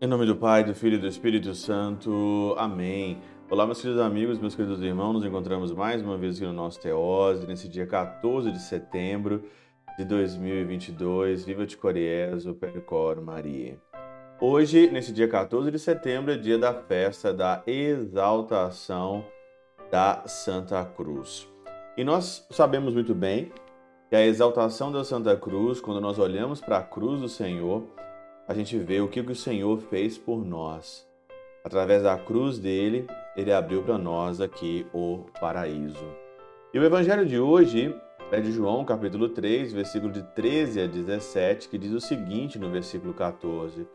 Em nome do Pai, do Filho e do Espírito Santo. Amém. Olá, meus queridos amigos, meus queridos irmãos. Nos encontramos mais uma vez aqui no nosso Teose, nesse dia 14 de setembro de 2022. Viva de Coriezo, Percor Maria. Hoje, nesse dia 14 de setembro, é dia da festa da exaltação da Santa Cruz. E nós sabemos muito bem que a exaltação da Santa Cruz, quando nós olhamos para a cruz do Senhor, a gente vê o que o Senhor fez por nós. Através da cruz dele, ele abriu para nós aqui o paraíso. E o evangelho de hoje é de João, capítulo 3, versículo de 13 a 17, que diz o seguinte no versículo 14: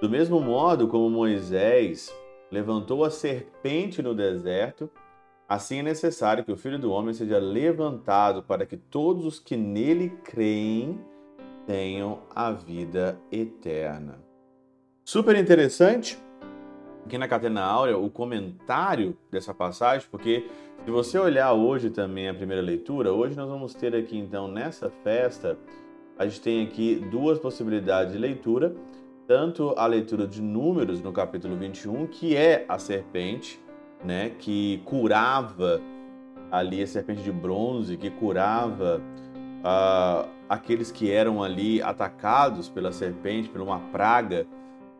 do mesmo modo como Moisés levantou a serpente no deserto, assim é necessário que o Filho do Homem seja levantado para que todos os que nele creem tenham a vida eterna. Super interessante aqui na Catena Áurea o comentário dessa passagem, porque se você olhar hoje também a primeira leitura, hoje nós vamos ter aqui então nessa festa, a gente tem aqui duas possibilidades de leitura tanto a leitura de Números no capítulo 21, que é a serpente, né, que curava ali a serpente de bronze, que curava uh, aqueles que eram ali atacados pela serpente, por uma praga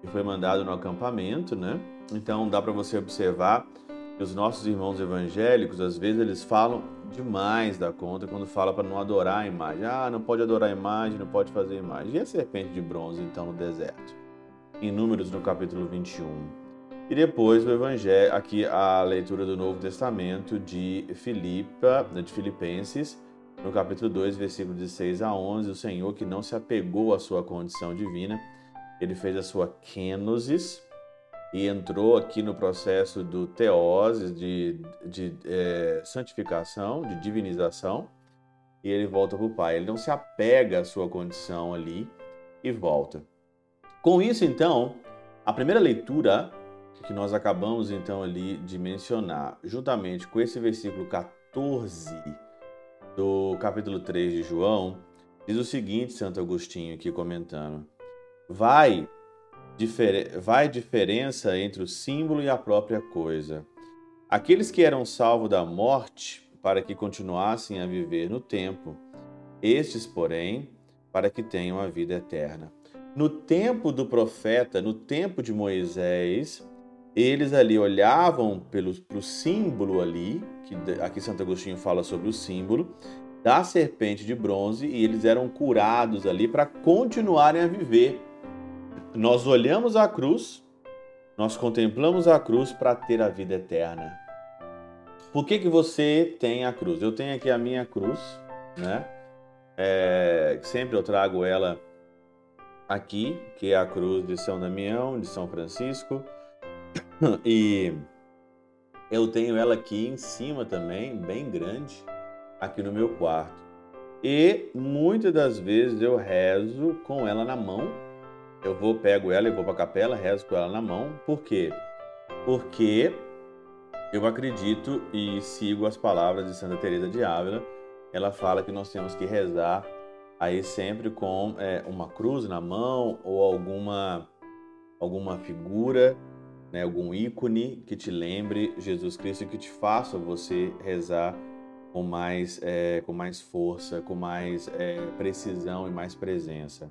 que foi mandado no acampamento, né? Então dá para você observar que os nossos irmãos evangélicos, às vezes eles falam demais da conta quando fala para não adorar a imagem. Ah, não pode adorar a imagem, não pode fazer imagem. E a serpente de bronze, então, no deserto? Em Números, no capítulo 21. E depois o Evangelho, aqui a leitura do Novo Testamento de Filipa, de Filipenses, no capítulo 2, versículos de 6 a 11, o Senhor que não se apegou à sua condição divina, ele fez a sua kenosis e entrou aqui no processo do teoses, de, de é, santificação, de divinização, e ele volta para o Pai. Ele não se apega à sua condição ali e volta. Com isso, então, a primeira leitura que nós acabamos então ali de mencionar, juntamente com esse versículo 14 do capítulo 3 de João, diz o seguinte, Santo Agostinho aqui comentando: Vai, difer vai diferença entre o símbolo e a própria coisa. Aqueles que eram salvos da morte para que continuassem a viver no tempo, estes, porém, para que tenham a vida eterna. No tempo do profeta, no tempo de Moisés, eles ali olhavam para o símbolo ali, que aqui Santo Agostinho fala sobre o símbolo, da serpente de bronze e eles eram curados ali para continuarem a viver. Nós olhamos a cruz, nós contemplamos a cruz para ter a vida eterna. Por que, que você tem a cruz? Eu tenho aqui a minha cruz, né? É, sempre eu trago ela aqui, que é a cruz de São Damião, de São Francisco. E eu tenho ela aqui em cima também, bem grande, aqui no meu quarto. E muitas das vezes eu rezo com ela na mão. Eu vou, pego ela e vou para a capela, rezo com ela na mão. Por quê? Porque eu acredito e sigo as palavras de Santa Teresa de Ávila. Ela fala que nós temos que rezar aí sempre com é, uma cruz na mão ou alguma alguma figura, né, algum ícone que te lembre Jesus Cristo e que te faça você rezar com mais, é, com mais força, com mais é, precisão e mais presença.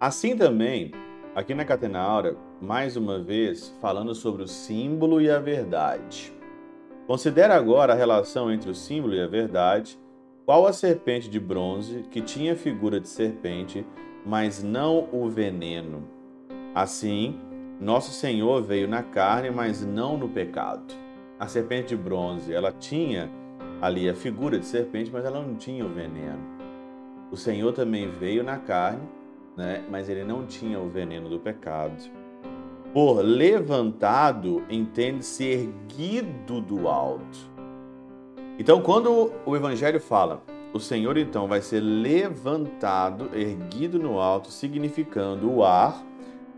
Assim também, aqui na Catenaura, mais uma vez, falando sobre o símbolo e a verdade. Considera agora a relação entre o símbolo e a verdade qual a serpente de bronze que tinha figura de serpente, mas não o veneno? Assim, nosso Senhor veio na carne, mas não no pecado. A serpente de bronze, ela tinha ali a figura de serpente, mas ela não tinha o veneno. O Senhor também veio na carne, né? mas ele não tinha o veneno do pecado. Por levantado, entende-se erguido do alto. Então, quando o Evangelho fala, o Senhor então vai ser levantado, erguido no alto, significando o ar,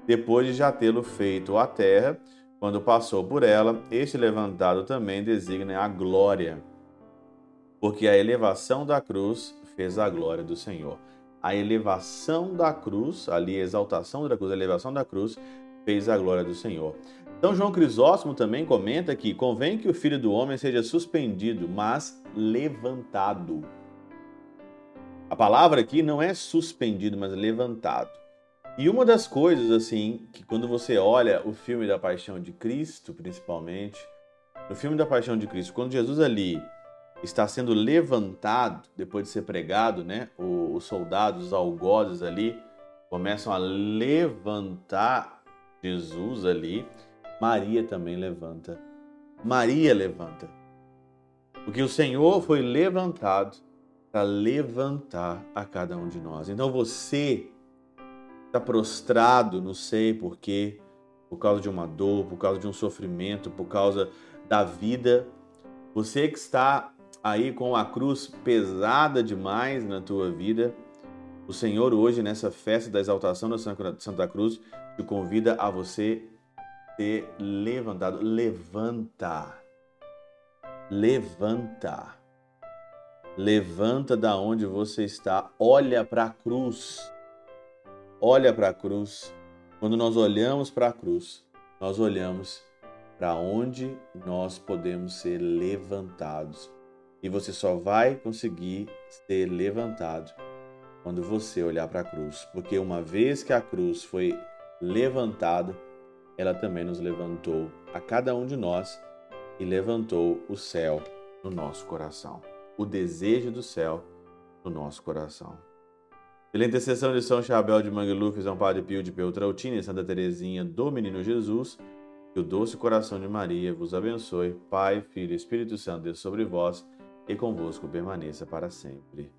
depois de já tê-lo feito a terra, quando passou por ela, este levantado também designa a glória. porque a elevação da cruz fez a glória do Senhor. A elevação da cruz, ali a exaltação da cruz, a elevação da cruz, fez a glória do Senhor. Então João Crisóstomo também comenta que convém que o filho do homem seja suspendido, mas levantado. A palavra aqui não é suspendido, mas levantado. E uma das coisas, assim, que quando você olha o filme da Paixão de Cristo, principalmente, no filme da Paixão de Cristo, quando Jesus ali está sendo levantado, depois de ser pregado, né? Os soldados, os algozes ali, começam a levantar Jesus ali. Maria também levanta. Maria levanta. Porque o Senhor foi levantado para levantar a cada um de nós. Então você está prostrado, não sei por quê, por causa de uma dor, por causa de um sofrimento, por causa da vida. Você que está aí com a cruz pesada demais na tua vida, o Senhor hoje nessa festa da exaltação da Santa Cruz te convida a você ser levantado. Levanta. Levanta. Levanta da onde você está. Olha para a cruz. Olha para a cruz. Quando nós olhamos para a cruz, nós olhamos para onde nós podemos ser levantados. E você só vai conseguir ser levantado quando você olhar para a cruz, porque uma vez que a cruz foi levantada, ela também nos levantou a cada um de nós e levantou o céu no nosso coração, o desejo do céu no nosso coração. Pela intercessão de São Chabel de Mangluf, São Padre Pio de Peltrautina e Santa Teresinha do Menino Jesus, que o doce coração de Maria vos abençoe, Pai, Filho e Espírito Santo, Deus sobre vós e convosco permaneça para sempre.